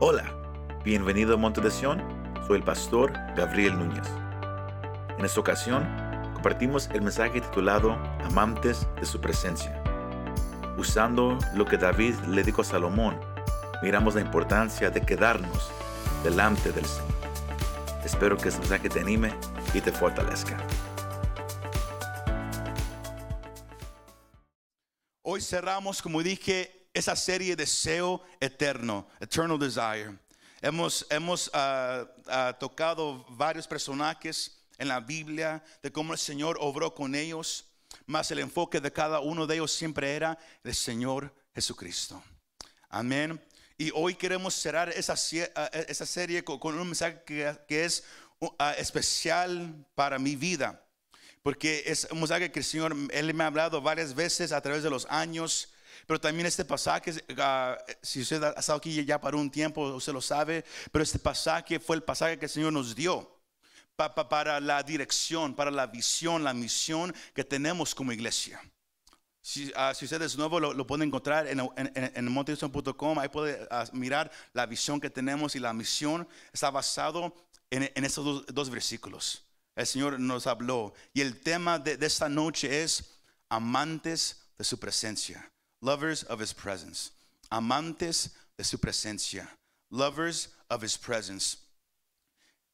Hola, bienvenido a Monte de Sion, soy el pastor Gabriel Núñez. En esta ocasión, compartimos el mensaje titulado Amantes de su presencia. Usando lo que David le dijo a Salomón, miramos la importancia de quedarnos delante del Señor. Espero que este mensaje te anime y te fortalezca. Hoy cerramos, como dije, esa serie Deseo Eterno, Eternal Desire. Hemos, hemos ah, ah, tocado varios personajes en la Biblia de cómo el Señor obró con ellos, más el enfoque de cada uno de ellos siempre era el Señor Jesucristo. Amén. Y hoy queremos cerrar esa, ah, esa serie con, un mensaje que, es especial para mi vida. Porque es un mensaje que el Señor, Él me ha hablado varias veces a través de los años pero también este pasaje, ah, si usted ha estado aquí ya para un tiempo, usted lo sabe, pero este pasaje fue el pasaje que el Señor nos dio para la dirección, para la visión, la misión que tenemos como iglesia. Si, uh, si, usted es nuevo, lo, puede encontrar en, en, en Ahí puede ah, mirar la visión que tenemos y la misión está basado en, en estos dos, versículos. El Señor nos habló. Y el tema de esta noche es amantes de su presencia lovers of his presence, amantes de su presencia, lovers of his presence.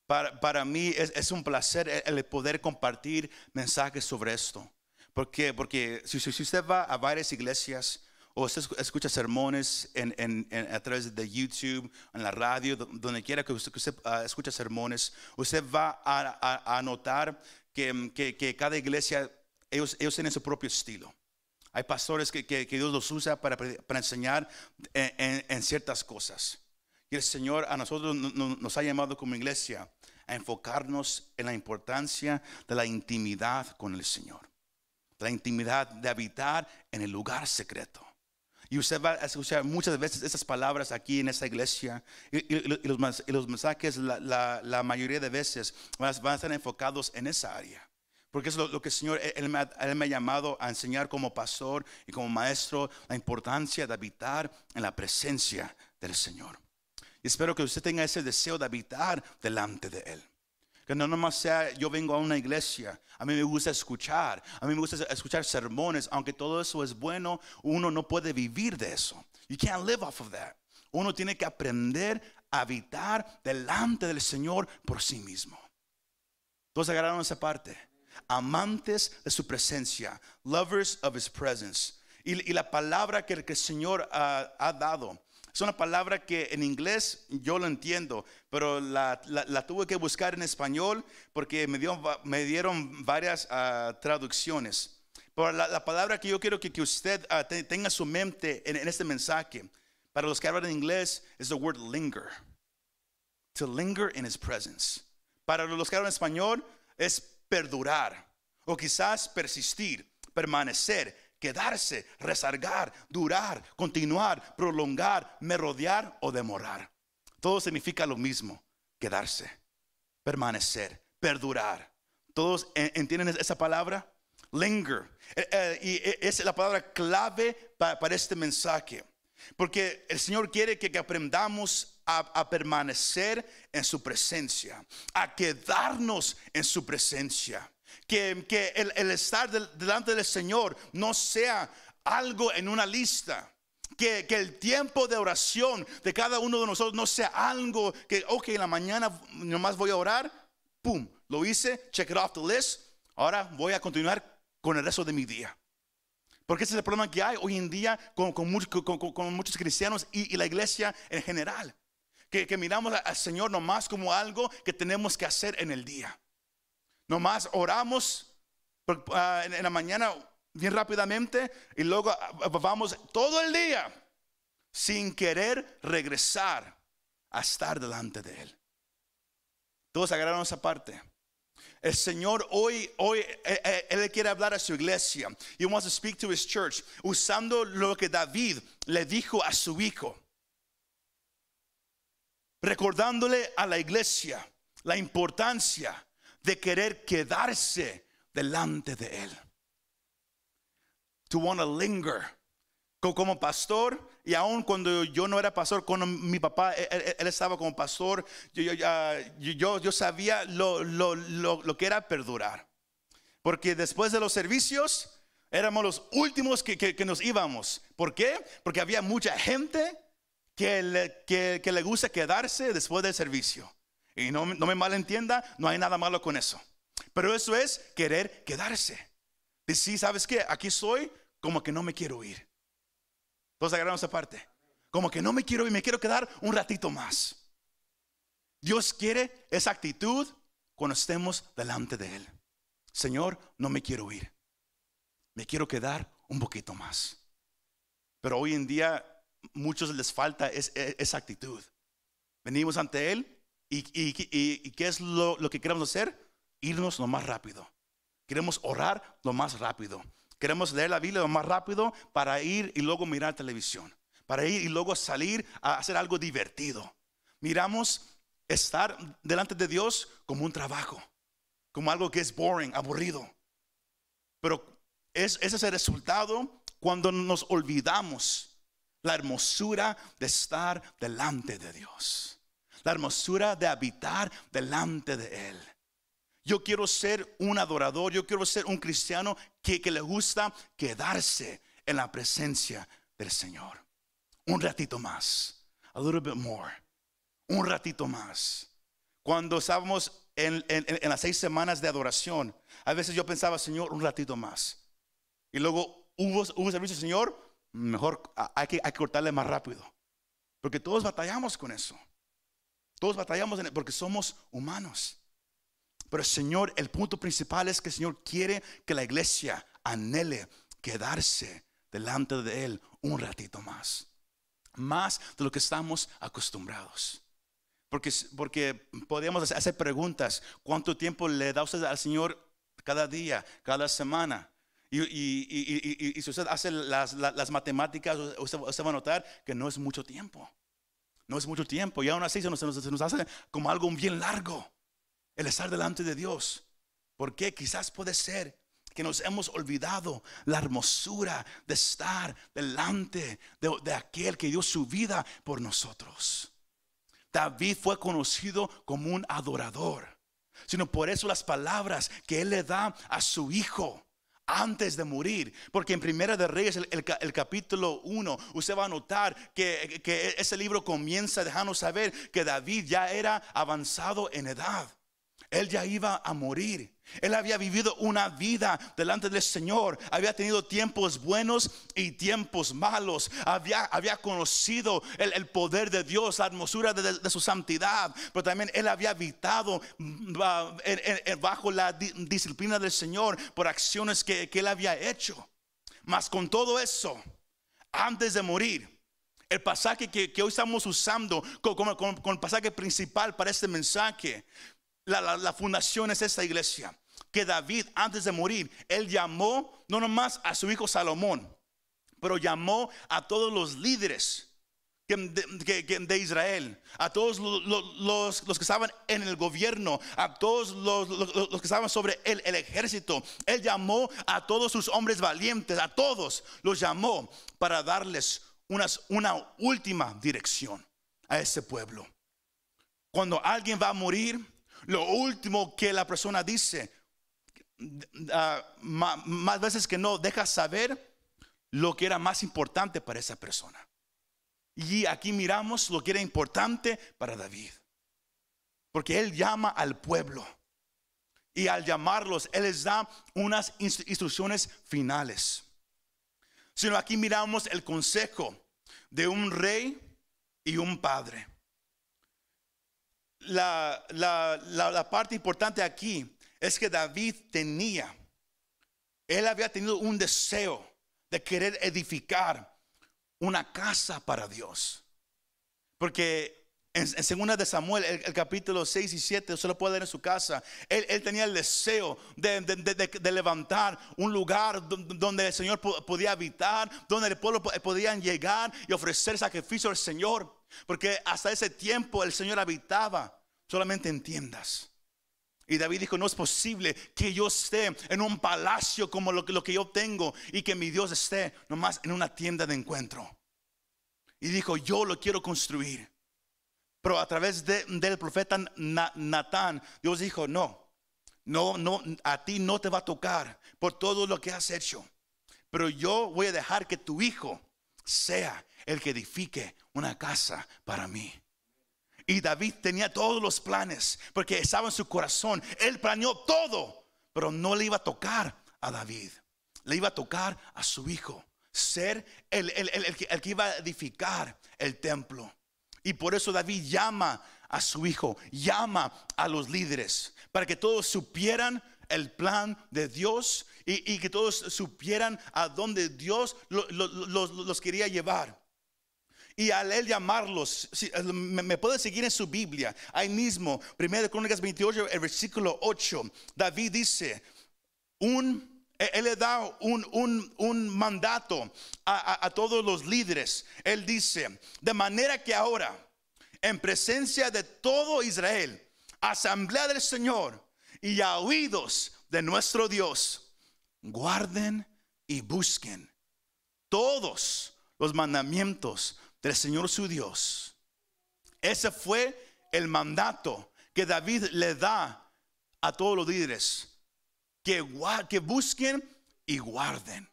Para, para mí es, un placer el poder compartir mensajes sobre esto. ¿Por qué? Porque si, si usted va a varias iglesias o usted escucha sermones en, en, a través de YouTube, en la radio, donde quiera que usted, que usted uh, escuche sermones, usted va a, a, a notar que, que, que, cada iglesia, ellos, ellos tienen su propio estilo. Hay pastores que, Dios los usa para, enseñar en, ciertas cosas. Y el Señor a nosotros nos ha llamado como iglesia a enfocarnos en la importancia de la intimidad con el Señor. La intimidad de habitar en el lugar secreto. Y usted va a escuchar muchas veces esas palabras aquí en esta iglesia y, los, mensajes la, mayoría de veces van a estar enfocados en esa área. Porque es lo, que el Señor, él me, ha, llamado a enseñar como pastor y como maestro la importancia de habitar en la presencia del Señor. Y espero que usted tenga ese deseo de habitar delante de Él. Que no nomás sea yo vengo a una iglesia, a mí me gusta escuchar, a mí me gusta escuchar sermones, aunque todo eso es bueno, uno no puede vivir de eso. You can't live off of that. Uno tiene que aprender a habitar delante del Señor por sí mismo. Todos agarraron esa parte amantes de su presencia, lovers of his presence. Y, la palabra que el, Señor ha dado es una palabra que en inglés yo lo entiendo, pero la, tuve que buscar en español porque me, dio, me dieron varias ah, traducciones. Pero la, palabra que yo quiero que, que usted uh, tenga su mente en, en, este mensaje, para los que hablan inglés, es the word linger. To linger in his presence. Para los que hablan español, es perdurar o quizás persistir, permanecer, quedarse, rezargar, durar, continuar, prolongar, merodear o demorar. Todo significa lo mismo, quedarse, permanecer, perdurar. ¿Todos entienden esa palabra? Linger. Eh, eh, y eh, es la palabra clave para, este mensaje. Porque el Señor quiere que aprendamos a, permanecer en su presencia, a quedarnos en su presencia. Que, que el, estar delante del Señor no sea algo en una lista. Que, que, el tiempo de oración de cada uno de nosotros no sea algo que, ok, en la mañana nomás voy a orar, pum, lo hice, check it off the list, ahora voy a continuar con el resto de mi día. Porque ese es el problema que hay hoy en día con, con, muchos cristianos y, y, la iglesia en general que, miramos al Señor nomás como algo que tenemos que hacer en el día. Nomás oramos ah, en la mañana bien rápidamente y luego ah, vamos todo el día sin querer regresar a estar delante de Él. Todos agarraron esa parte. El Señor hoy, hoy, eh, eh, Él quiere hablar a su iglesia. He wants to speak to his church. Usando lo que David le dijo a su hijo recordándole a la iglesia la importancia de querer quedarse delante de Él. To want to linger. Como pastor, y aún cuando yo no era pastor, cuando mi papá, él, él- él estaba como pastor, yo, yo- yo sabía lo, lo- lo- lo que era perdurar. Porque después de los servicios éramos los últimos que, que- que nos íbamos. ¿Por qué? Porque había mucha gente que le, que, le gusta quedarse después del servicio. Y no, no me malentienda, no hay nada malo con eso. Pero eso es querer quedarse. Decir, ¿sabes qué? Aquí soy como que no me quiero ir. Todos agarramos esa parte. Como que no me quiero ir, me quiero quedar un ratito más. Dios quiere esa actitud cuando estemos delante de Él. Señor, no me quiero ir. Me quiero quedar un poquito más. Pero hoy en día muchos les falta es- esa actitud. Venimos ante Él y, ¿qué es lo, lo que queremos hacer? Irnos lo más rápido. Queremos orar lo más rápido. Queremos leer la Biblia lo más rápido para ir y luego mirar televisión. Para ir y luego salir a hacer algo divertido. Miramos estar delante de Dios como un trabajo, como algo que es boring, aburrido. Pero es, ese es el resultado cuando nos olvidamos la hermosura de estar delante de Dios. La hermosura de habitar delante de Él. Yo quiero ser un adorador, yo quiero ser un cristiano que, que le gusta quedarse en la presencia del Señor. Un ratito más, a little bit more, un ratito más. Cuando estábamos en, las seis semanas de adoración, a veces yo pensaba, Señor, un ratito más. Y luego hubo, hubo servicio, Señor, mejor hay que, hay que cortarle más rápido. Porque todos batallamos con eso. Todos batallamos en- porque somos humanos. Pero Señor, el punto principal es que el Señor quiere que la iglesia anhele quedarse delante de Él un ratito más. Más de lo que estamos acostumbrados. Porque, porque podríamos hacer preguntas. ¿Cuánto tiempo le da usted al Señor cada día, cada semana? Y, si usted hace las, matemáticas, usted, va a notar que no es mucho tiempo. No es mucho tiempo. Y aún así se nos, hace como algo bien largo el estar delante de Dios. Porque quizás puede ser que nos hemos olvidado la hermosura de estar delante de, de aquel que dio su vida por nosotros. David fue conocido como un adorador, sino por eso las palabras que él le da a su hijo antes de morir, porque en Primera de Reyes, el, el ca- el capítulo 1, usted va a notar que, que ese libro comienza dejando saber que David ya era avanzado en edad. Él ya iba a morir. Él había vivido una vida delante del Señor. Había tenido tiempos buenos y tiempos malos. Había, había conocido el, el poder de Dios, la hermosura de, de su santidad. Pero también él había habitado mm, bajo la di- disciplina del Señor por acciones que, que él había hecho. Mas con todo eso, antes de morir, el pasaje que, que hoy estamos usando co- como, como- como el pasaje principal para este mensaje, la, la- fundación es esta iglesia. Que David, antes de morir, él llamó no nomás a su hijo Salomón, pero llamó a todos los líderes de, Israel, a todos lo- lo- los, los que estaban en el gobierno, a todos los, los- los que estaban sobre el, el ejército. Él llamó a todos sus hombres valientes, a todos los llamó para darles unas- una última dirección a ese pueblo. Cuando alguien va a morir, lo último que la persona dice, ah, ma- más veces que no, deja saber lo que era más importante para esa persona. Y aquí miramos lo que era importante para David. Porque él llama al pueblo. Y al llamarlos, él les da unas inst- instrucciones finales. Sino aquí miramos el consejo de un rey y un padre. La, la- la- parte importante aquí es que David tenía, él había tenido un deseo de querer edificar una casa para Dios. Porque en, en segunda de Samuel, el, capítulo 6 y 7, usted lo puede leer en su casa. Él, él tenía el deseo de, de- levantar un lugar do- donde el Señor po- podía habitar, donde el pueblo po- podían llegar y ofrecer sacrificio al Señor. Porque hasta ese tiempo el Señor habitaba solamente en tiendas. Y David dijo, no es posible que yo esté en un palacio como lo, que- yo tengo y que mi Dios esté nomás en una tienda de encuentro. y dijo, yo lo quiero construir. Pero a través de- del profeta Na- Natán, Dios dijo, no, no, no, a ti no te va a tocar por todo lo que has hecho. Pero yo voy a dejar que tu hijo sea el que edifique una casa para mí. Y David tenía todos los planes porque estaba en su corazón. Él planeó todo, pero no le iba a tocar a David. Le iba a tocar a su hijo. Ser el, el- el- el que, iba a edificar el templo. Y por eso David llama a su hijo, llama a los líderes, para que todos supieran el plan de Dios y, que todos supieran a dónde Dios lo- lo- los- quería llevar. Y al él llamarlos, si- me, puede seguir en su Biblia, ahí mismo, 1 Crónicas 28, el versículo 8, David dice, un, él él le da un, un- un mandato a- a todos los líderes. Él dice, de manera que ahora, en presencia de todo Israel, asamblea del Señor y a oídos de nuestro Dios, guarden y busquen todos los mandamientos del Señor su Dios. Ese fue el mandato que David le da a todos los líderes. Que, que busquen y guarden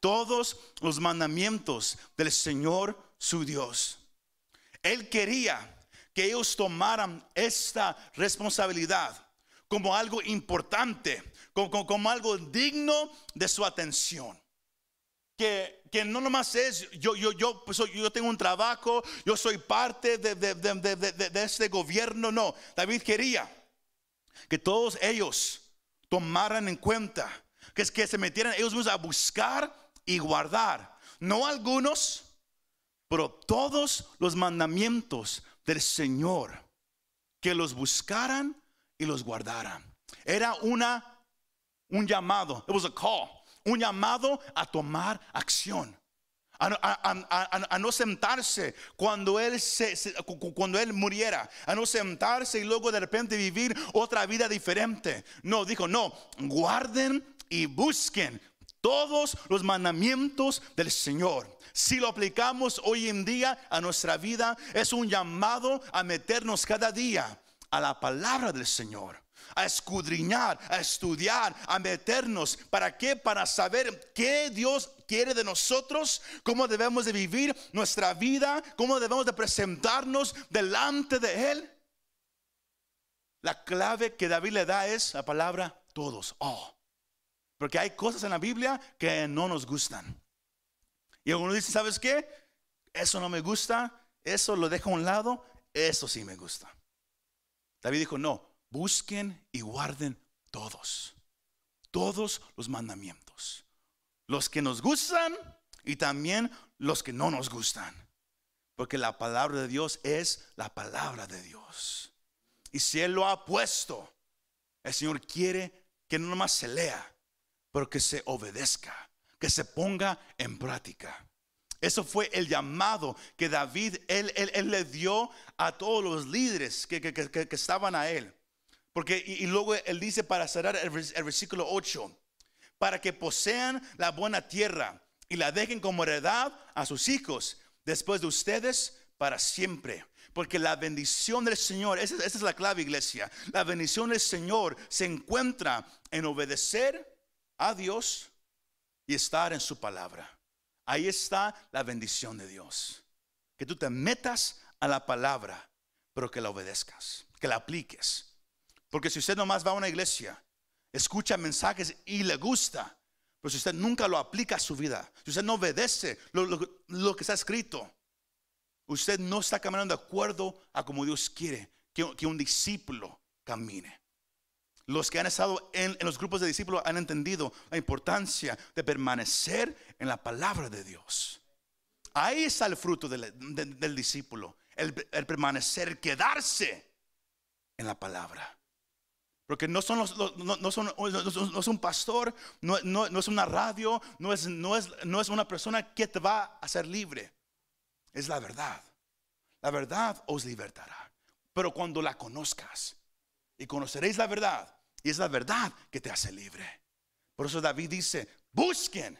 todos los mandamientos del Señor su Dios. Él quería que ellos tomaran esta responsabilidad como algo importante, como, como- algo digno de su atención que, que no nomás es yo, yo, yo, pues, yo tengo un trabajo, yo soy parte de- de- de- de este gobierno. No, David quería que todos ellos tomaran en cuenta, que es que se metieran ellos mismos a buscar y guardar. No algunos, pero todos los mandamientos del Señor, que los buscaran y los guardaran. Era una un llamado, it was a call, un llamado a tomar acción. A, a- a- a- no sentarse cuando él, se, se- cu- cu- cuando él muriera, a no sentarse y luego de repente vivir otra vida diferente. No, dijo, no, guarden y busquen todos los mandamientos del Señor. Si lo aplicamos hoy en día a nuestra vida, es un llamado a meternos cada día a la palabra del Señor a escudriñar, a estudiar, a meternos. ¿Para qué? Para saber qué Dios quiere de nosotros, cómo debemos de vivir nuestra vida, cómo debemos de presentarnos delante de Él. La clave que David le da es la palabra todos, all. Porque hay cosas en la Biblia que no nos gustan. Y uno dice, ¿sabes qué? Eso no me gusta, eso lo dejo a un lado, eso sí me gusta. David dijo, no, busquen y guarden todos, todos los mandamientos. Los que nos gustan y también los que no nos gustan. Porque la palabra de Dios es la palabra de Dios. Y si Él lo ha puesto, el Señor quiere que no nomás se lea, pero que se obedezca, que se ponga en práctica. Eso fue el llamado que David, él, él- él le dio a todos los líderes que, que- que- que estaban a él. Porque, y, luego él dice para cerrar el versículo 8, para que posean la buena tierra y la dejen como heredad a sus hijos después de ustedes para siempre. Porque la bendición del Señor, esa, esa es la clave iglesia, la bendición del Señor se encuentra en obedecer a Dios y estar en su palabra. Ahí está la bendición de Dios. Que tú te metas a la palabra, pero que la obedezcas, que la apliques. Porque si usted nomás va a una iglesia, escucha mensajes y le gusta, pero si usted nunca lo aplica a su vida, si usted no obedece lo, que está escrito, usted no está caminando de acuerdo a como Dios quiere que, que un discípulo camine. Los que han estado en, en los grupos de discípulos han entendido la importancia de permanecer en la palabra de Dios. Ahí está el fruto del, de- del discípulo, el, permanecer, quedarse en la palabra. Porque no son los, no, no son, no es un pastor, no es una radio, no es, no, es, no es una persona que te va a hacer libre. Es la verdad. La verdad os libertará. Pero cuando la conozcas y conoceréis la verdad, y es la verdad que te hace libre. Por eso David dice, busquen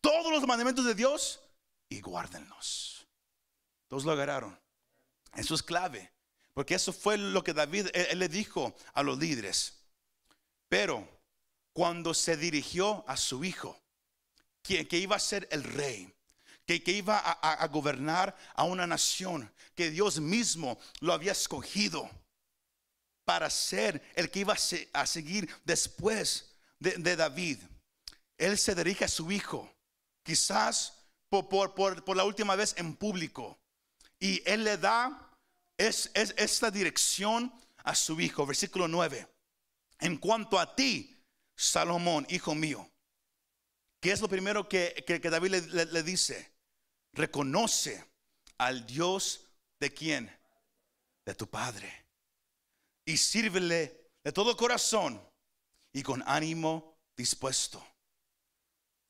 todos los mandamientos de Dios y guárdenlos. Todos lo agarraron. Eso es clave, porque eso fue lo que David él, le dijo a los líderes. Pero cuando se dirigió a su hijo, que, que iba a ser el rey, que, que iba a, a, gobernar a una nación, que Dios mismo lo había escogido para ser el que iba a, seguir después de, de David. Él se dirige a su hijo, quizás por, la última vez en público. Y él le da es, esta dirección a su hijo. Versículo 9. En cuanto a ti, Salomón, hijo mío, ¿qué es lo primero que, David le, dice? Reconoce al Dios de quién? De tu Padre. Y sírvele de todo corazón y con ánimo dispuesto.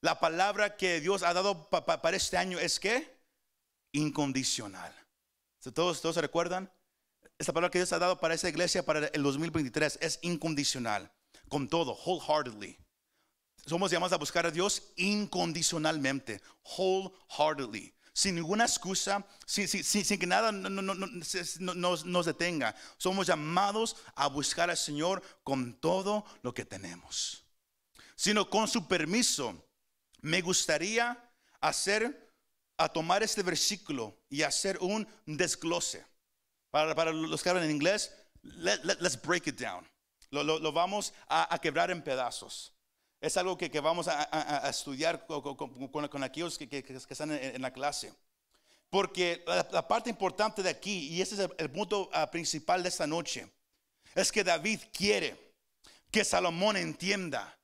La palabra que Dios ha dado para este año es que incondicional. ¿Todos, ¿Todos se recuerdan? Esta palabra que Dios ha dado para esta iglesia para el 2023 es incondicional, con todo, wholeheartedly. Somos llamados a buscar a Dios incondicionalmente, wholeheartedly, sin ninguna excusa, sin, que nada nos detenga. Somos llamados a buscar al Señor con todo lo que tenemos, sino con su permiso me gustaría hacer, a tomar este versículo y hacer un desglose. Para, los que hablan en inglés, let, let's break it down. Lo, vamos a, quebrar en pedazos. Es algo que, vamos a, estudiar con, aquellos que, están en, la clase. Porque la, parte importante de aquí, y ese es el, el punto ah, principal de esta noche, es que David quiere que Salomón entienda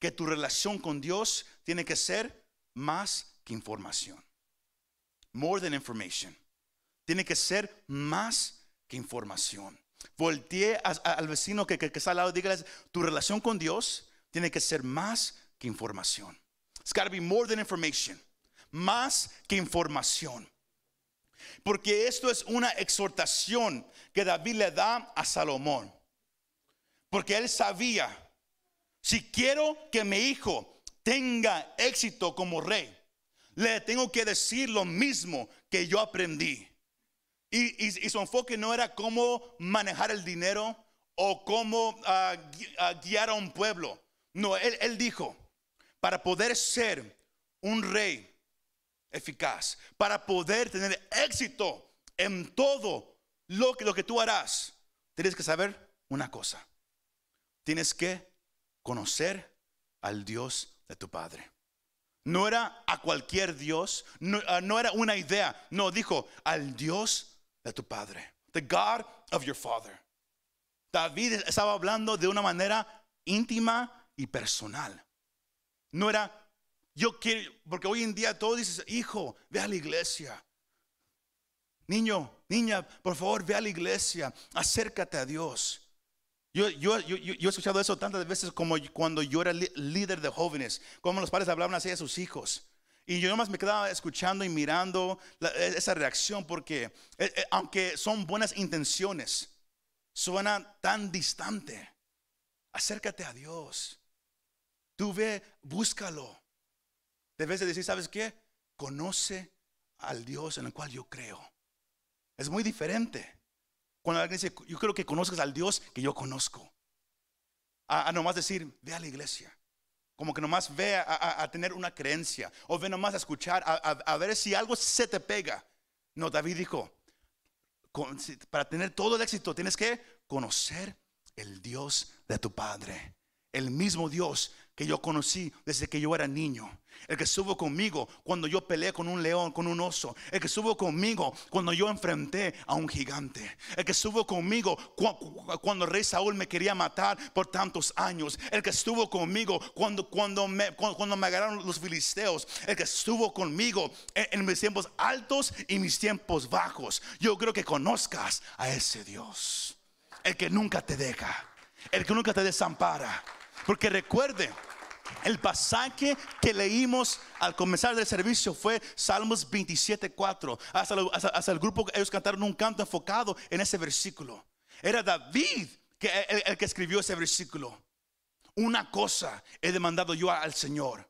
que tu relación con Dios tiene que ser más que información. More than information. Tiene que ser más que información. Voltee al vecino que, está al lado y dígale, tu relación con Dios tiene que ser más que información. It's got to be more than information. Más que información. Porque esto es una exhortación que David le da a Salomón. Porque él sabía si quiero que mi hijo tenga éxito como rey, le tengo que decir lo mismo que yo aprendí. Y, su enfoque no era cómo manejar el dinero o cómo ah, ah, guiar a un pueblo. No, él, él dijo, para poder ser un rey eficaz, para poder tener éxito en todo lo que, lo que tú harás, tienes que saber una cosa. Tienes que conocer al Dios de tu Padre. No era a cualquier Dios, ah, no, era una idea, no, dijo al Dios de tu Padre, the God of your Father. David estaba hablando de una manera íntima y personal. No era, yo quiero, porque hoy en día todo dices, hijo, ve a la iglesia. Niño, niña, por favor, ve a la iglesia, acércate a Dios. Yo, yo, yo, yo, he escuchado eso tantas veces como cuando yo era líder de jóvenes, como los padres hablaban así a sus hijos. Y yo nomás me quedaba escuchando y mirando e, esa reacción porque e, e, aunque son buenas intenciones, suena tan distante. Acércate a Dios. Tú ve, búscalo. Debes de decir, ¿sabes qué? Conoce al Dios en el cual yo creo. Es muy diferente. Cuando alguien dice, yo quiero que conozcas al Dios que yo conozco. A, nomás decir, ve a la iglesia. Como que nomás ve a, tener una creencia. O ve nomás a escuchar, a, ver si algo se te pega. No, David dijo, para tener todo el éxito tienes que conocer el Dios de tu Padre. El mismo Dios que yo conocí desde que yo era niño. El que estuvo conmigo cuando yo peleé con un león, con un oso. El que estuvo conmigo cuando yo enfrenté a un gigante. El que estuvo conmigo cuando rey Saúl me quería matar por tantos años. El que estuvo conmigo cuando, cuando, me, cuando me agarraron los filisteos. El que estuvo conmigo en, en mis tiempos altos y mis tiempos bajos. Yo creo que conozcas a ese Dios. El que nunca te deja. El que nunca te desampara. Porque recuerde, el pasaje que leímos al comenzar del servicio fue Salmos 27.4. Hasta, hasta, el grupo, ellos cantaron un canto enfocado en ese versículo. Era David que, el, que escribió ese versículo. Una cosa he demandado yo al Señor.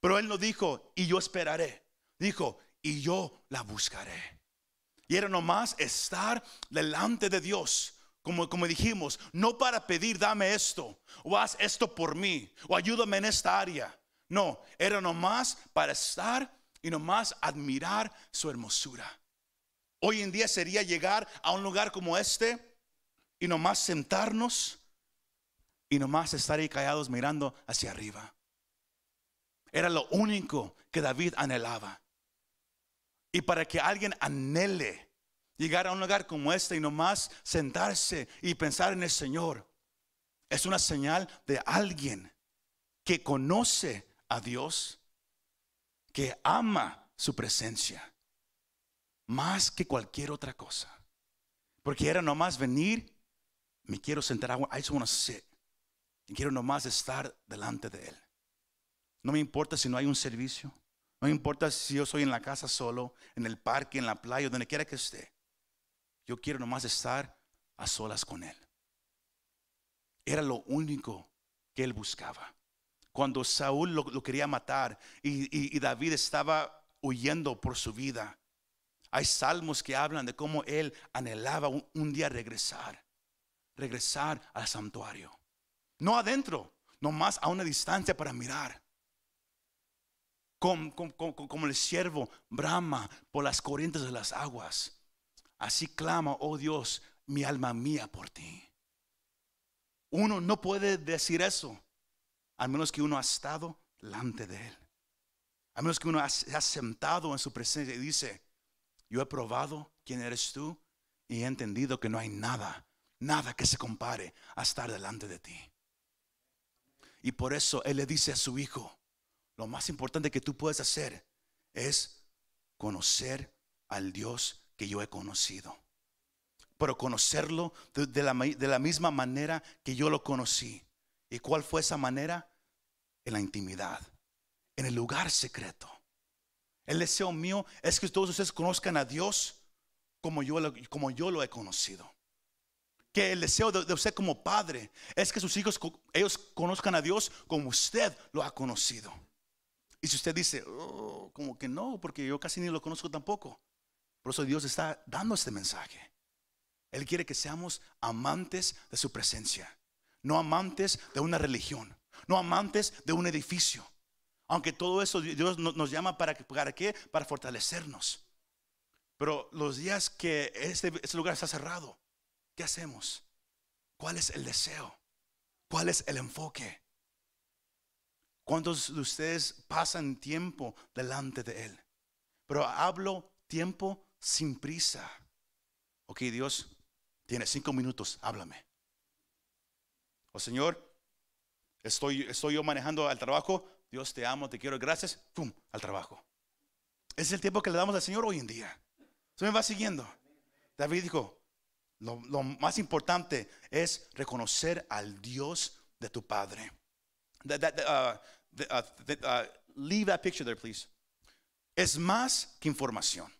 Pero él no dijo, y yo esperaré. Dijo, y yo la buscaré. Y era nomás estar delante de Dios. Como, como dijimos, no para pedir, dame esto, o haz esto por mí, o ayúdame en esta área. No, era nomás para estar y nomás admirar su hermosura. Hoy en día sería llegar a un lugar como este y nomás sentarnos y nomás estar ahí callados mirando hacia arriba. Era lo único que David anhelaba. Y para que alguien anhele llegar a un lugar como este y nomás sentarse y pensar en el Señor, es una señal de alguien que conoce a Dios, que ama su presencia, más que cualquier otra cosa. Porque era nomás venir, me quiero sentar, I just want to sit. Y quiero nomás estar delante de Él. No me importa si no hay un servicio. No me importa si yo soy en la casa solo, en el parque, en la playa, donde quiera que esté. Yo quiero nomás estar a solas con Él. Era lo único que Él buscaba. Cuando Saúl lo, quería matar y, David estaba huyendo por su vida, hay salmos que hablan de cómo Él anhelaba un día regresar, regresar al santuario. No adentro, nomás a una distancia para mirar. Como, el siervo brama por las corrientes de las aguas. Así clama, oh Dios, mi alma mía por ti. Uno no puede decir eso, a menos que uno ha estado delante de Él. A menos que uno ha, ha sentado en su presencia y dice, yo he probado quién eres tú y he entendido que no hay nada, nada que se compare a estar delante de ti. Y por eso Él le dice a su hijo, lo más importante que tú puedes hacer es conocer al Dios que yo he conocido. Pero conocerlo de, la, de la misma manera que yo lo conocí. ¿Y cuál fue esa manera? En la intimidad, en el lugar secreto. El deseo mío es que todos ustedes conozcan a Dios como yo, como yo lo he conocido que el deseo de, usted como padre es que sus hijos, ellos conozcan a Dios como usted lo ha conocido. Y si usted dice, oh, como que no, porque yo casi ni lo conozco tampoco. Por eso Dios está dando este mensaje. Él quiere que seamos amantes de su presencia, no amantes de una religión, no amantes de un edificio. Aunque todo eso Dios nos llama para, para qué? Para fortalecernos. Pero los días que este, este lugar está cerrado, ¿Qué hacemos? ¿Cuál es el deseo? ¿Cuál es el enfoque? ¿Cuántos de ustedes pasan tiempo delante de Él? Pero hablo tiempo sin prisa. Ok, Dios, tiene cinco minutos, háblame. O oh, Señor, estoy, estoy yo manejando al trabajo. Dios te amo, te quiero, gracias. ¡Pum! Al trabajo. Es el tiempo que le damos al Señor hoy en día. Se me va siguiendo. David dijo, lo, más importante es reconocer al Dios de tu Padre. Uh, uh, uh, leave that picture there, please. Es más que información.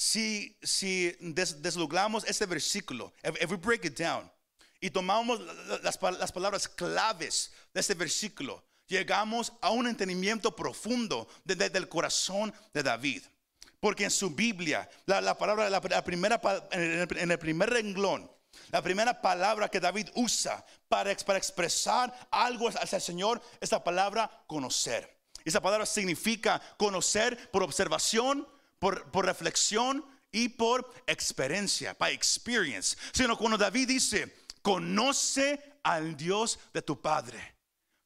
Si, si desluglamos este versículo, if, we break it down, y tomamos las, las palabras claves de este versículo, llegamos a un entendimiento profundo desde el corazón de David. Porque en su Biblia, la, palabra, la, primera, en el, primer renglón, la primera palabra que David usa para, para expresar algo hacia el Señor es la palabra conocer. Esa palabra significa conocer por observación, por, reflexión y por experiencia, by experience. Sino cuando David dice, conoce al Dios de tu Padre.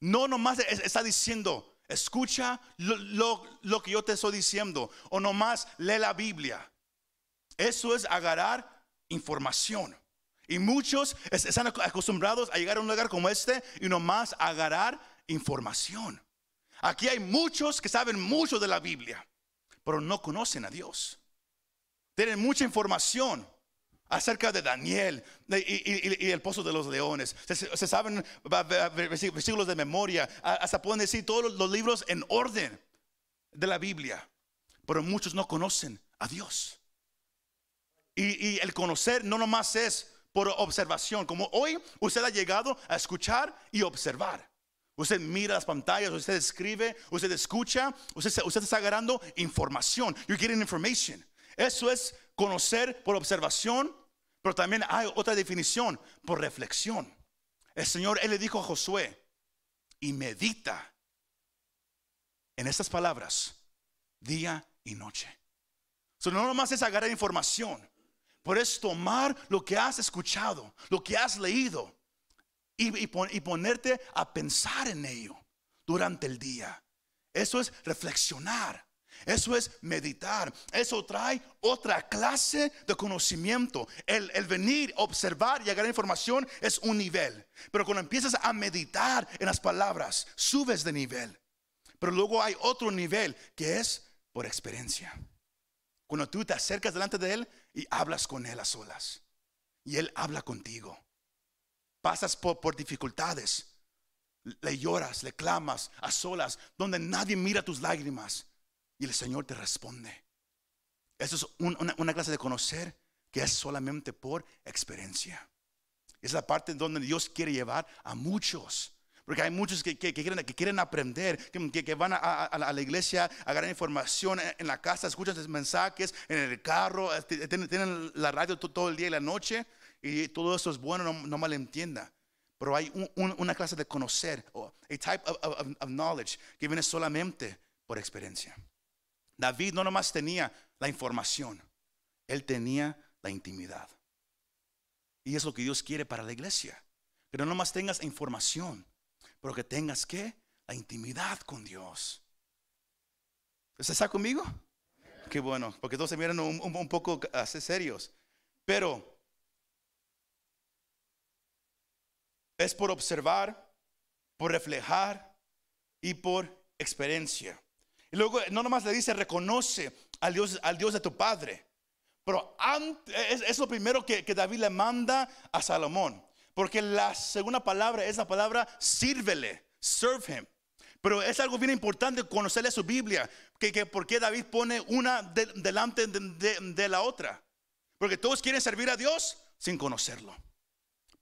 No nomás está diciendo, Escucha lo, que yo te estoy diciendo o nomás lee la Biblia. Eso es agarrar información. Y muchos están acostumbrados a llegar a un lugar como este y nomás agarrar información. Aquí hay muchos que saben mucho de la Biblia, pero no conocen a Dios. Tienen mucha información, acerca de Daniel y, el pozo de los leones. Se, saben versículos de memoria, hasta pueden decir todos los libros en orden de la Biblia, pero muchos no conocen a Dios. Y, el conocer no nomás es por observación, como hoy usted ha llegado a escuchar y observar. Usted mira las pantallas, usted escribe, usted escucha, usted, está agarrando información. You're getting information. Eso es conocer por observación, pero también hay otra definición, por reflexión. El Señor, le dijo a Josué, y medita en estas palabras día y noche. So, no nomás es agarrar información, pero es tomar lo que has escuchado, lo que has leído y, ponerte a pensar en ello durante el día. Eso es reflexionar. Eso es meditar. Eso trae otra clase de conocimiento. El, el, venir, observar y agarrar información es un nivel. Pero cuando empiezas a meditar en las palabras, subes de nivel. Pero luego hay otro nivel que es por experiencia. Cuando tú te acercas delante de Él y hablas con Él a solas. Y Él habla contigo pasas por, dificultades, le lloras, le clamas a solas, donde nadie mira tus lágrimas y el Señor te responde. Eso es una, clase de conocer que es solamente por experiencia. Es la parte donde Dios quiere llevar a muchos. Porque hay muchos que, quieren, aprender, que, van a, la iglesia a ganar información en, la casa, escuchan mensajes en el carro, tienen, tienen la radio todo el día y la noche, y todo eso es bueno, no, no malentienda. Pero hay una clase de conocer, a type of, knowledge que viene solamente por experiencia. David no nomás tenía la información, él tenía la intimidad. Y es lo que Dios quiere para la iglesia. Que no nomás tengas información, pero que tengas que la intimidad con Dios. ¿Usted está conmigo? Qué bueno, porque todos se miran un, un poco así serios. Pero es por observar, por reflejar y por experiencia. Y luego no nomás le dice, reconoce al Dios, al Dios de tu Padre. Pero es, lo primero que, David le manda a Salomón. Porque la segunda palabra es la palabra sírvele, serve him. Pero es algo bien importante conocerle su Biblia. Que, que por qué David pone una delante de la otra. Porque todos quieren servir a Dios sin conocerlo.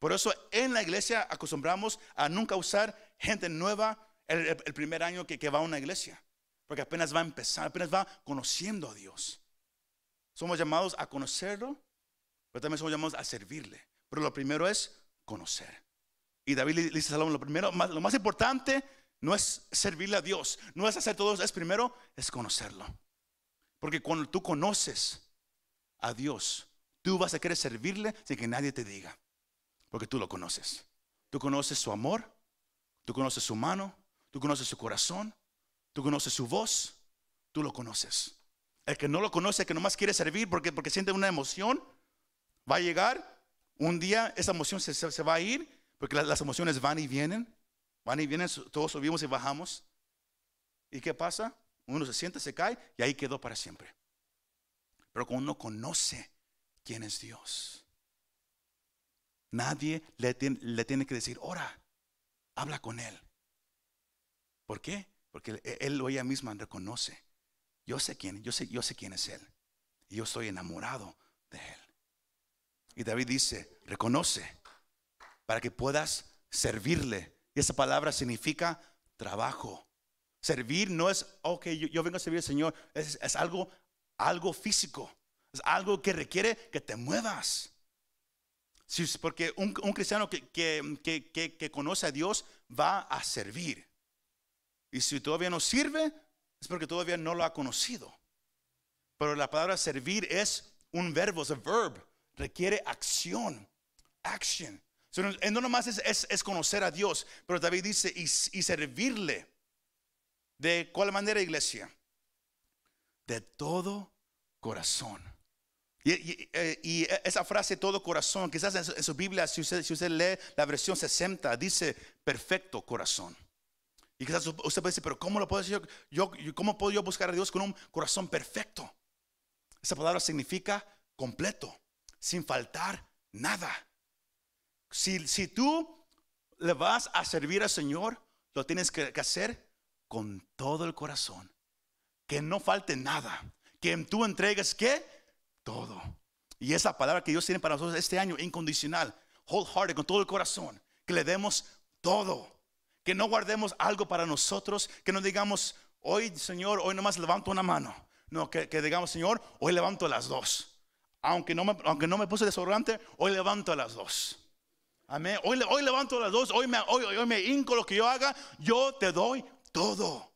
Por eso en la iglesia acostumbramos a nunca usar gente nueva el, primer año que, va a una iglesia. Porque apenas va a empezar, apenas va conociendo a Dios. Somos llamados a conocerlo, pero también somos llamados a servirle. Pero lo primero es conocer. Y David dice a Salomón, lo primero, lo más importante no es servirle a Dios, no es hacer todo, es primero, es conocerlo. Porque cuando tú conoces a Dios, tú vas a querer servirle sin que nadie te diga. Porque tú lo conoces. Tú conoces su amor, tú conoces su mano, tú conoces su corazón, tú conoces su voz, tú lo conoces. El que no lo conoce, que nomás quiere servir porque, porque siente una emoción, va a llegar, un día esa emoción se, va a ir, porque las, emociones van y vienen, van y vienen, todos subimos y bajamos. ¿Y qué pasa? Uno se siente, se cae y ahí quedó para siempre. Pero cuando uno conoce quién es Dios, Nadie le tiene, que decir, ora, habla con él. ¿Por qué? Porque él o ella misma reconoce. Yo sé quién, yo sé, yo sé quién es él. Y yo estoy enamorado de él. Y David dice, reconoce para que puedas servirle. Y esa palabra significa trabajo. Servir no es, ok, yo, vengo a servir al Señor. Es, es, algo, algo físico. Es algo que requiere que te muevas porque un, cristiano que, conoce a Dios va a servir. Y si todavía no sirve, es porque todavía no lo ha conocido. Pero la palabra servir es un verbo, es un verb. Requiere acción. Action. no nomás es, conocer a Dios, pero David dice y servirle. ¿De cuál manera, iglesia? De todo corazón. Eh, y, esa frase todo corazón, quizás en su, Biblia, si usted, si usted, lee la versión 60, dice perfecto corazón. Y quizás usted puede decir, pero ¿cómo lo puedo decir yo, ¿Cómo puedo yo buscar a Dios con un corazón perfecto? Esa palabra significa completo, sin faltar nada. Si, si tú le vas a servir al Señor, lo tienes que, que hacer con todo el corazón. Que no falte nada. Que tú entregues, ¿qué? Todo. Y esa palabra que Dios tiene para nosotros este año, incondicional, wholehearted, con todo el corazón, que le demos todo. Que no guardemos algo para nosotros, que no digamos, hoy Señor, hoy nomás levanto una mano. No, que, que digamos, Señor, hoy levanto las dos. Aunque no me, aunque no me puse desodorante, hoy levanto las dos. Amén. Hoy, hoy levanto las dos, hoy me, hoy, hoy me hinco lo que yo haga, yo te doy todo.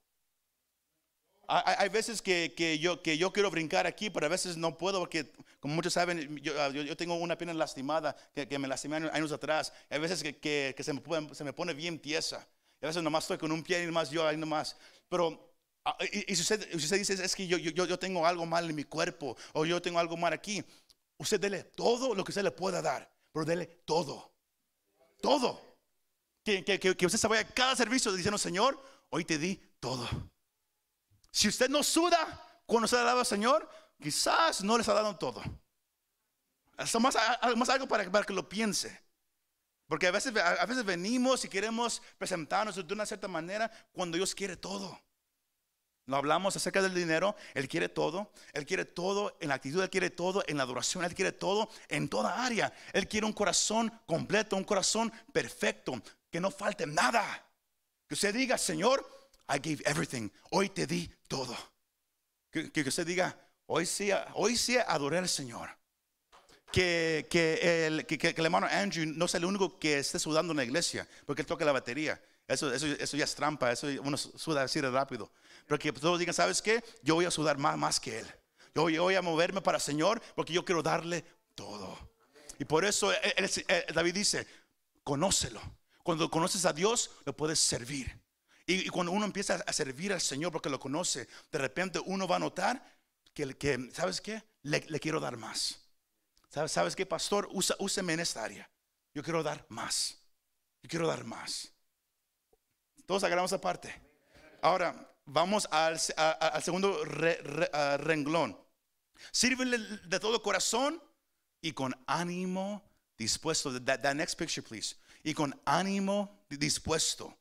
Hay, veces que, que yo, que yo quiero brincar aquí, pero a veces no puedo porque, como muchos saben, yo, yo- yo tengo una pierna lastimada que, que me lastimé años, atrás. Hay veces que, que- que se, me, se me pone bien tiesa. A veces nomás estoy con un pie y nomás yo ahí nomás. Pero, ah, y, y si, usted, si usted dice, es que yo, yo, yo tengo algo mal en mi cuerpo o yo tengo algo mal aquí, usted dele todo lo que usted le pueda dar, pero dele todo. Todo. Que, que, que usted se vaya a cada servicio diciendo, Señor, hoy te di todo. Si usted no suda cuando se le daba al Señor, quizás no les ha dado todo. Eso más, más algo para, para que lo piense. Porque a veces, a veces venimos y queremos presentarnos de una cierta manera cuando Dios quiere todo. No hablamos acerca del dinero, Él quiere todo, Él quiere todo en la actitud, Él quiere todo en la adoración, Él quiere todo en toda área. Él quiere un corazón completo, un corazón perfecto, que no falte nada. Que usted diga, Señor, I gave everything, hoy te di todo. Que, que usted diga, hoy sí, hoy sí adoré al Señor. Que, que, el, que, que el hermano Andrew no sea el único que esté sudando en la iglesia, porque él toca la batería. Eso, eso, eso ya es trampa, eso uno suda así de rápido. Pero que todos digan, ¿sabes qué? Yo voy a sudar más, más que él. Yo, voy a moverme para el Señor porque yo quiero darle todo. Y por eso él- él- él- David dice, conócelo. Cuando conoces a Dios, lo puedes servir. Y, cuando uno empieza a servir al Señor porque lo conoce, de repente uno va a notar que, ¿sabes qué? Le, quiero dar más. ¿Sabes, ¿Sabes qué, pastor? Usa, úseme en esta área. Yo quiero dar más. Yo quiero dar más. Todos agarramos aparte. Ahora, vamos al, a- segundo re- re- renglón. Sírvele de todo corazón y con ánimo dispuesto. That next picture, please. Y con ánimo dispuesto.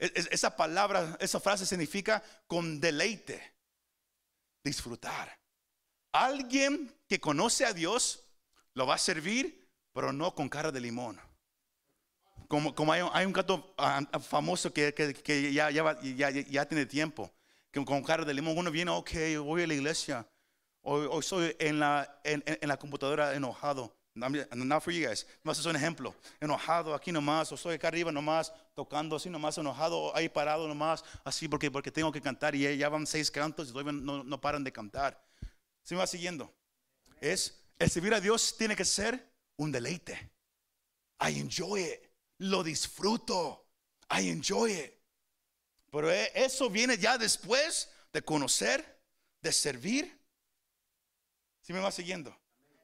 Es- es- Esa palabra, esa frase significa con deleite. Disfrutar. Alguien que conoce a Dios lo va a servir, pero no con cara de limón. Como, como hay, un- hay un canto ah, ah, famoso que, que- que ya, ya, ya- ya- tiene tiempo, que con cara de limón uno viene, ok, voy a la iglesia, hoy, soy en la, en- en la computadora enojado. Not for you guys, más es un ejemplo. Enojado aquí nomás, o estoy acá arriba nomás, tocando así nomás, enojado, ahí parado nomás, así porque, porque tengo que cantar y ya van seis cantos y todavía no, no paran de cantar. ¿Se me va siguiendo? Es, el servir a Dios tiene que ser un deleite. I enjoy it. Lo disfruto. I enjoy it. Pero e- eso viene ya después de conocer, de servir. ¿Sí me va siguiendo?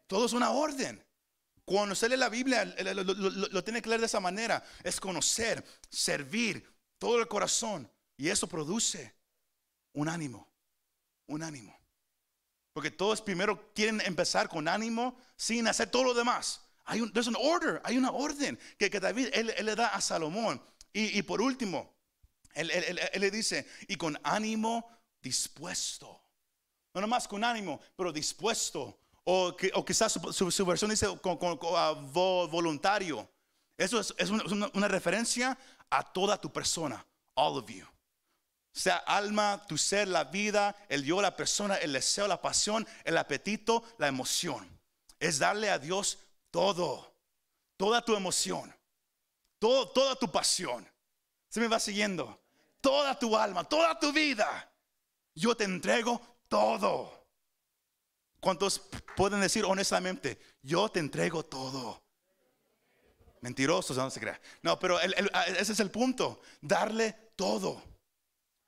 Todo es una orden. Lee la Biblia, lo, tiene que leer de esa manera. Es conocer, servir, todo el corazón. Y eso produce un ánimo. Un ánimo. Porque todos primero quieren empezar con ánimo sin hacer todo lo demás. Hay un, there's an order, hay una orden que, David él, le da a Salomón. Y, por último, él- él le dice, y con ánimo dispuesto. No nomás con ánimo, pero dispuesto. O, o quizás su, versión dice con, ah, vo- voluntario. Eso es, una referencia a toda tu persona, all of you sea alma, tu ser, la vida, el yo, la persona, el deseo, la pasión, el apetito, la emoción. Es darle a Dios todo, toda tu emoción, todo, toda tu pasión. ¿Se me va siguiendo? Toda tu alma, toda tu vida. Yo te entrego todo. ¿Cuántos pueden decir honestamente, yo te entrego todo? Mentirosos, no se crea. No, pero el- el- ese es el punto, darle todo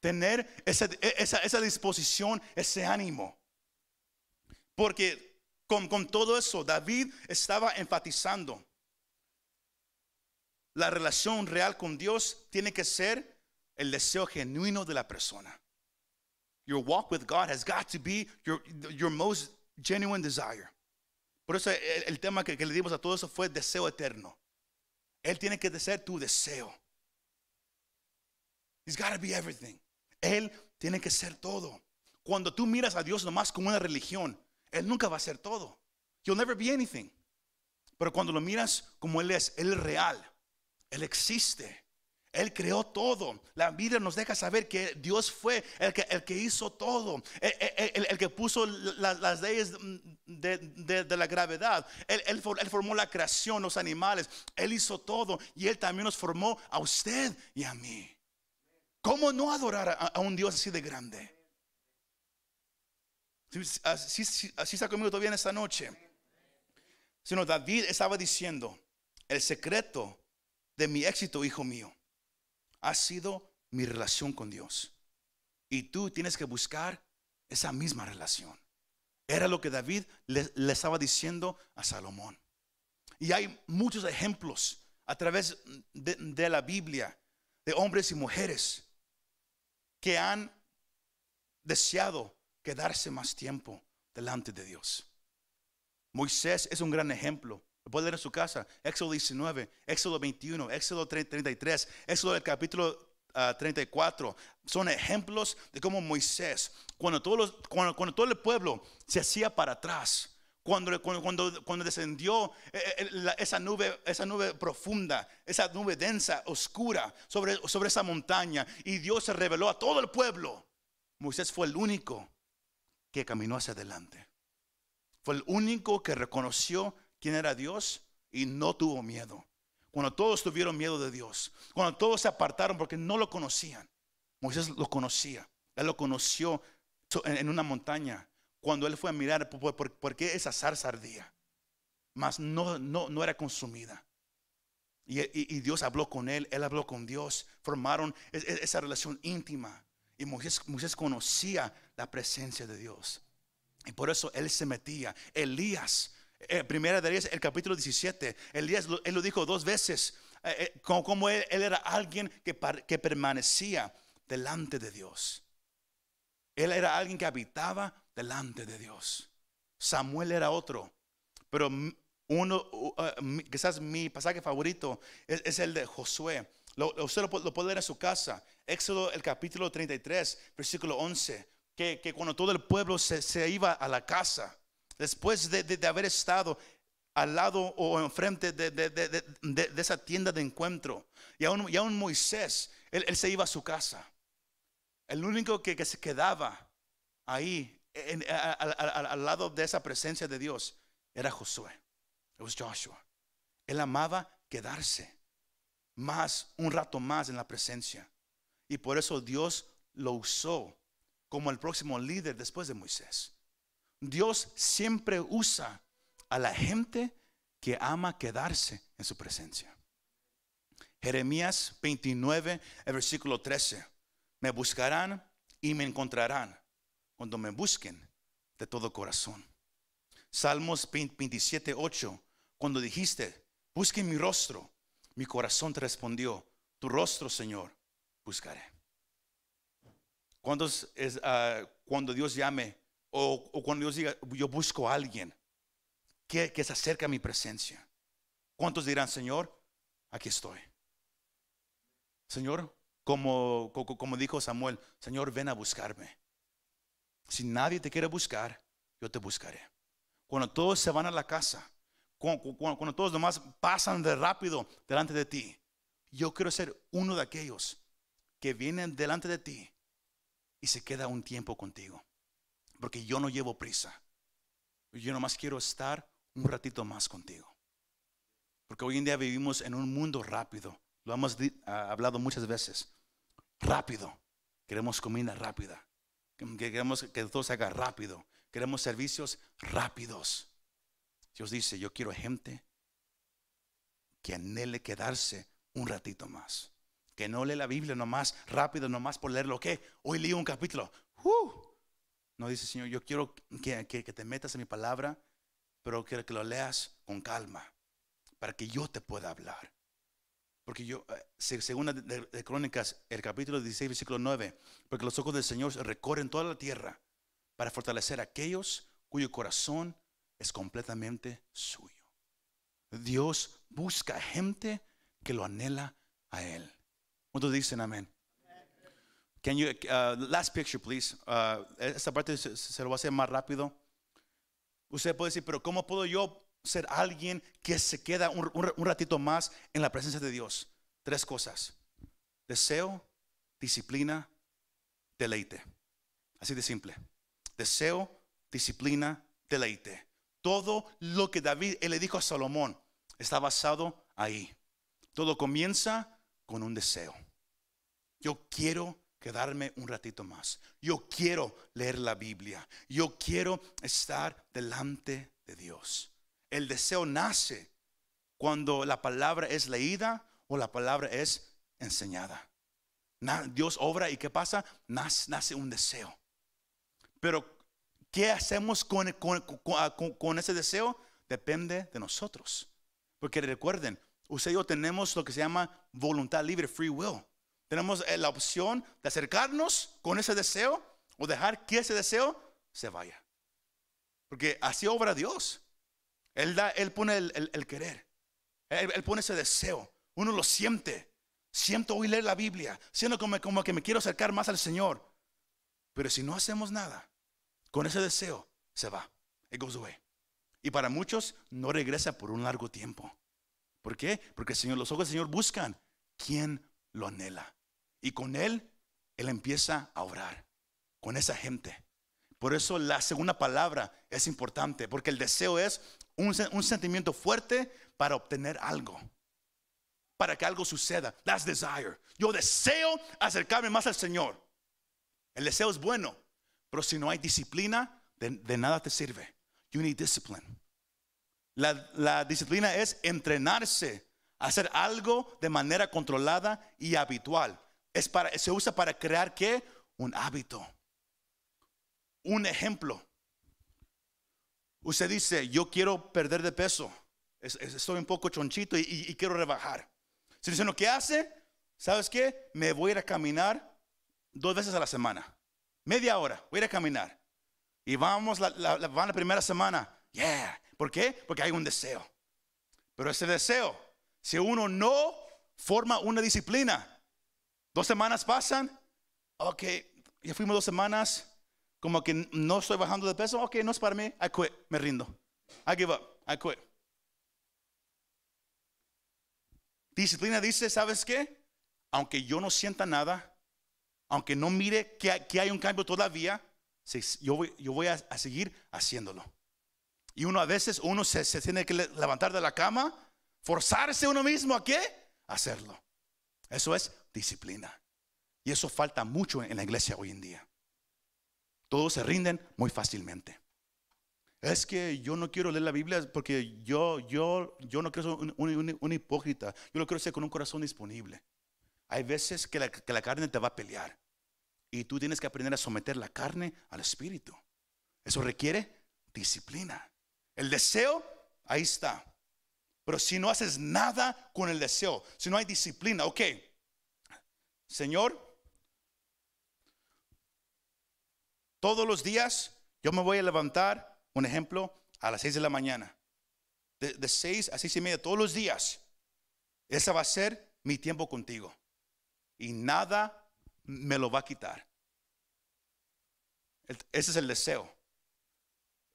tener esa, esa, esa disposición, ese ánimo. Porque con, con todo eso, David estaba enfatizando. La relación real con Dios tiene que ser el deseo genuino de la persona. Your walk with God has got to be your, your most genuine desire. Por eso el, tema que, que le dimos a todo eso fue deseo eterno. Él tiene que ser tu deseo. He's got to be everything. Él tiene que ser todo. Cuando tú miras a Dios nomás como una religión, Él nunca va a ser todo. He'll never be anything. Pero cuando lo miras como Él es, Él es real. Él existe. Él creó todo. La Biblia nos deja saber que Dios fue el que, el que hizo todo, el, el- el que puso la- las leyes de, de- la gravedad. Él, él él formó la creación, los animales. Él hizo todo y Él también nos formó a usted y a mí. ¿Cómo no adorar a, un Dios así de grande? Así, así- así está conmigo todavía en esta noche. Sino David estaba diciendo, el secreto de mi éxito, hijo mío, ha sido mi relación con Dios. Y tú tienes que buscar esa misma relación. Era lo que David le, estaba diciendo a Salomón. Y hay muchos ejemplos a través de la Biblia de hombres y mujeres que han deseado quedarse más tiempo delante de Dios. Moisés es un gran ejemplo. Puede leer en su casa. Éxodo 19, Éxodo 21, Éxodo 33, Éxodo del capítulo ah, 34. Son ejemplos de cómo Moisés, cuando, todos los- cuando, cuando todo el pueblo se hacía para atrás, cuando, cuando, cuando, descendió eh, eh, esa, nube, esa nube profunda, esa nube densa, oscura, sobre, sobre esa montaña, y Dios se reveló a todo el pueblo, Moisés fue el único que caminó hacia adelante. Fue el único que reconoció quién era Dios y no tuvo miedo. Cuando todos tuvieron miedo de Dios, cuando todos se apartaron porque no lo conocían, Moisés lo conocía. Él lo conoció en una montaña. Cuando él fue a mirar por, qué esa zarza ardía, mas no, no, no era consumida. Y, Dios habló con él, él habló con Dios, formaron es- es- esa relación íntima. Y Moisés conocía la presencia de Dios. Y por eso él se metía. Elías, eh, primera de Elías, el capítulo 17, Elías él lo dijo dos veces, eh, eh, como, como él, era alguien que, que permanecía delante de Dios. Él era alguien que habitaba delante de Dios. Samuel era otro, pero uno, uh, quizás mi pasaje favorito es, el de Josué. Lo, usted lo, lo puede leer en su casa. Éxodo, el capítulo 33, versículo 11. Que, que cuando todo el pueblo se, se iba a la casa, después de, de- haber estado al lado o enfrente de, de- esa tienda de encuentro, y aún, y Moisés, él, él se iba a su casa. El único que, que se quedaba ahí, en- a- a- a- al lado de esa presencia de Dios, era Josué. It was Joshua. Él amaba quedarse más, un rato más en la presencia. Y por eso Dios lo usó como el próximo líder después de Moisés. Dios siempre usa a la gente que ama quedarse en su presencia. Jeremías 29, el versículo 13. Me buscarán y me encontrarán cuando me busquen de todo corazón. Salmos 27, 8. Cuando dijiste, busquen mi rostro, mi corazón te respondió, tu rostro, Señor, buscaré. ¿Cuántos es, ah, cuando Dios llame o, cuando Dios diga, yo busco a alguien que, se acerca a mi presencia? ¿Cuántos dirán, Señor, aquí estoy? Señor, como, co- como dijo Samuel, Señor, ven a buscarme. Si nadie te quiere buscar, yo te buscaré. Cuando todos se van a la casa, cuando, cuando- todos nomás pasan de rápido delante de ti, yo quiero ser uno de aquellos que vienen delante de ti y se queda un tiempo contigo. Porque yo no llevo prisa. Yo nomás quiero estar un ratito más contigo. Porque hoy en día vivimos en un mundo rápido. Lo hemos ah, hablado muchas veces. Rápido. Queremos comida rápida. Que- Queremos que todo se haga rápido. Queremos servicios rápidos. Dios dice, yo quiero gente que anhele quedarse un ratito más. Que no lee la Biblia nomás rápido, nomás por leerlo. ¿Qué? Hoy leí un capítulo. ¡Uh! No dice, Señor, yo quiero que, te metas en mi palabra, pero quiero que lo leas con calma, para que yo te pueda hablar. Porque yo, eh, se- según de- de Crónicas, el capítulo 16, versículo 9, porque los ojos del Señor recorren toda la tierra para fortalecer a aquellos cuyo corazón es completamente suyo. Dios busca gente que lo anhela a Él. ¿Cuántos dicen amén? Can you, uh, last picture, please. Uh, esta parte se, lo voy a hacer más rápido. Usted puede decir, pero ¿cómo puedo yo ser alguien que se queda un, ratito más en la presencia de Dios? Tres cosas. deseo, disciplina, deleite. Así de simple. Deseo, disciplina, deleite. Todo lo que David le dijo a Salomón está basado ahí. Todo comienza con un deseo. Yo quiero quedarme un ratito más. Yo quiero leer la Biblia. Yo quiero estar delante de Dios. El deseo nace cuando la palabra es leída o la palabra es enseñada. Dios obra y ¿qué pasa? Nace, un deseo. Pero ¿qué hacemos con, con, ese deseo? Depende de nosotros. Porque recuerden, usted y yo tenemos lo que se llama voluntad libre, free will. Tenemos eh, la opción de acercarnos con ese deseo o dejar que ese deseo se vaya. Porque así obra Dios. Él, da, él pone el, querer. Él, pone ese deseo. Uno lo siente. Siento hoy leer la Biblia. Siento como, como que me quiero acercar más al Señor. Pero si no hacemos nada con ese deseo, se va. It goes away. Y para muchos no regresa por un largo tiempo. ¿Por qué? Porque el Señor, los ojos del Señor buscan quien lo anhela. Y con Él, Él empieza a orar con esa gente. Por eso la segunda palabra es importante, porque el deseo es un, sentimiento fuerte para obtener algo, para que algo suceda. That's desire. Yo deseo acercarme más al Señor. El deseo es bueno, pero si no hay disciplina, de, nada te sirve. You need discipline. La, la disciplina es entrenarse hacer algo de manera controlada y habitual. Es para, se usa para crear qué? Un hábito un ejemplo. Usted dice, yo quiero perder de peso. Estoy un poco chonchito y, quiero rebajar. Si dice, ¿qué hace? ¿Sabes qué? Me voy a ir a caminar dos veces a la semana. Media hora, voy a ir a caminar. Y vamos la, la, la primera semana. Yeah. ¿Por qué? Porque hay un deseo. Pero ese deseo, si uno no forma una disciplina, dos semanas pasan, ok, ya fuimos dos semanas, como que no estoy bajando de peso, ok, no es para mí, I quit, me rindo. I give up, I quit. Disciplina dice, ¿sabes qué? Aunque yo no sienta nada, aunque no mire que, hay un cambio todavía, yo voy, yo voy a, seguir haciéndolo. Y uno a veces, uno se, tiene que levantar de la cama, forzarse uno mismo a qué? Hacerlo. Eso es disciplina. Y eso falta mucho en la iglesia hoy en día. Todos se rinden muy fácilmente. Es que yo no quiero leer la Biblia porque yo, yo, yo no quiero ser un, hipócrita. Yo lo quiero hacer con un corazón disponible. Hay veces que la, que la carne te va a pelear. Y tú tienes que aprender a someter la carne al espíritu. Eso requiere disciplina. El deseo, ahí está. Pero si no haces nada con el deseo, si no hay disciplina, ok. Señor, Todos los días yo me voy a levantar, un ejemplo, a las 6 de la mañana. De, de 6 a 6 y media, todos los días. Ese va a ser mi tiempo contigo. Y nada me lo va a quitar. Ese es el deseo.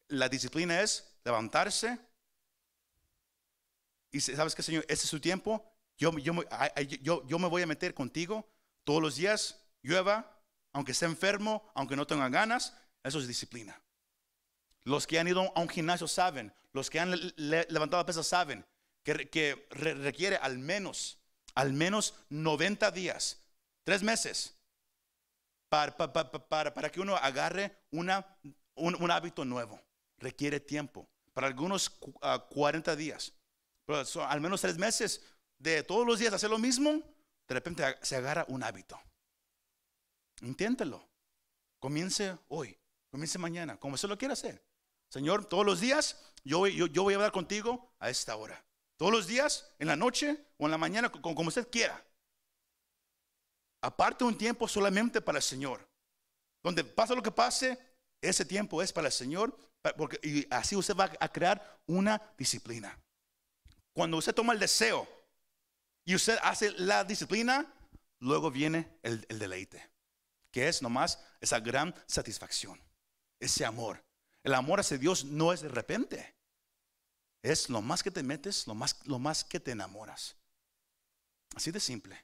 La disciplina es levantarse. Y sabes que, Señor, ese es su tiempo. Yo, yo, yo, yo me voy a meter contigo todos los días, llueva, aunque esté enfermo, aunque no tenga ganas, eso es disciplina. Los que han ido a un gimnasio saben, los que han levantado pesas saben que, requiere al menos, al menos 90 días, tres meses, para, para, que uno agarre una, un, hábito nuevo. Requiere tiempo. Para algunos 40 ah, días. Pero al menos tres meses de todos los días hacer lo mismo, de repente se agarra un hábito. Inténtelo. Comience hoy, comience mañana, como usted lo quiera hacer. Señor, todos los días yo, voy a hablar contigo a esta hora. Todos los días, en la noche o en la mañana, como, como usted quiera. Aparte un tiempo solamente para el Señor. Donde pasa lo que pase, ese tiempo es para el Señor. Porque, y así usted va a crear una disciplina. Cuando usted toma el deseo y usted hace la disciplina, luego viene el deleite que es nomás esa gran satisfacción, ese amor. El amor hacia Dios no es de repente. Es lo más que te metes, lo más, lo más que te enamoras. Así de simple.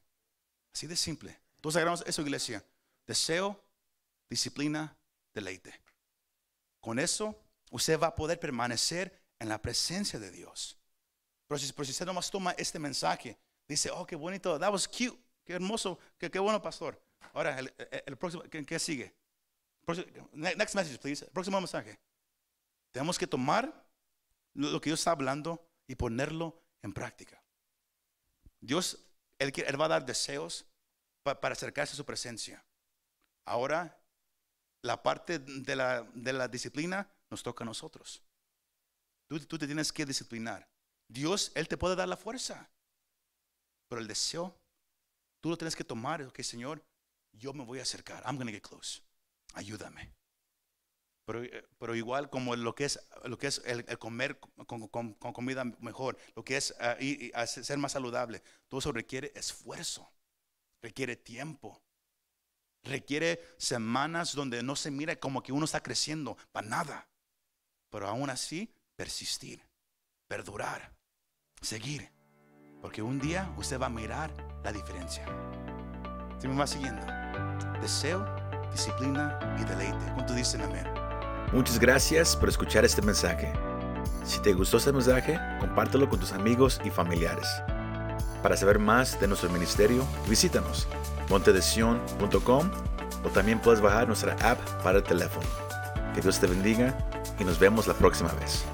Así de simple. Entonces agarramos eso, iglesia. Deseo, disciplina, deleite. Con eso, usted va a poder permanecer en la presencia de Dios. Pero si, pero si usted nomás toma este mensaje, dice, oh, qué bonito, that was cute, qué hermoso, qué, bueno, pastor. Ahora, el, próximo, ¿qué, sigue? Next message, please. Próximo mensaje. Tenemos que tomar lo que Dios está hablando y ponerlo en práctica. Dios, Él, va a dar deseos pa- para acercarse a su presencia. Ahora, la parte de la, disciplina nos toca a nosotros. Tú te tienes que disciplinar. Dios, Él te puede dar la fuerza. Pero el deseo, tú lo tienes que tomar. Ok, Señor, yo me voy a acercar. I'm going to get close. Ayúdame. Pero, eh, pero igual como lo que es, lo que es el, comer con, comida mejor, lo que es hacer- ser más saludable, todo eso requiere esfuerzo, requiere tiempo, requiere semanas donde no se mira como que uno está creciendo para nada. Pero aún así, persistir, perdurar, seguir. Porque un día usted va a mirar la diferencia. Si me va siguiendo, deseo, disciplina y deleite. ¿Cuántos dicen amén? Muchas gracias por escuchar este mensaje. Si te gustó este mensaje, compártelo con tus amigos y familiares. Para saber más de nuestro ministerio, visítanos montedesion.com o también puedes bajar nuestra app para el teléfono. Que Dios te bendiga y nos vemos la próxima vez.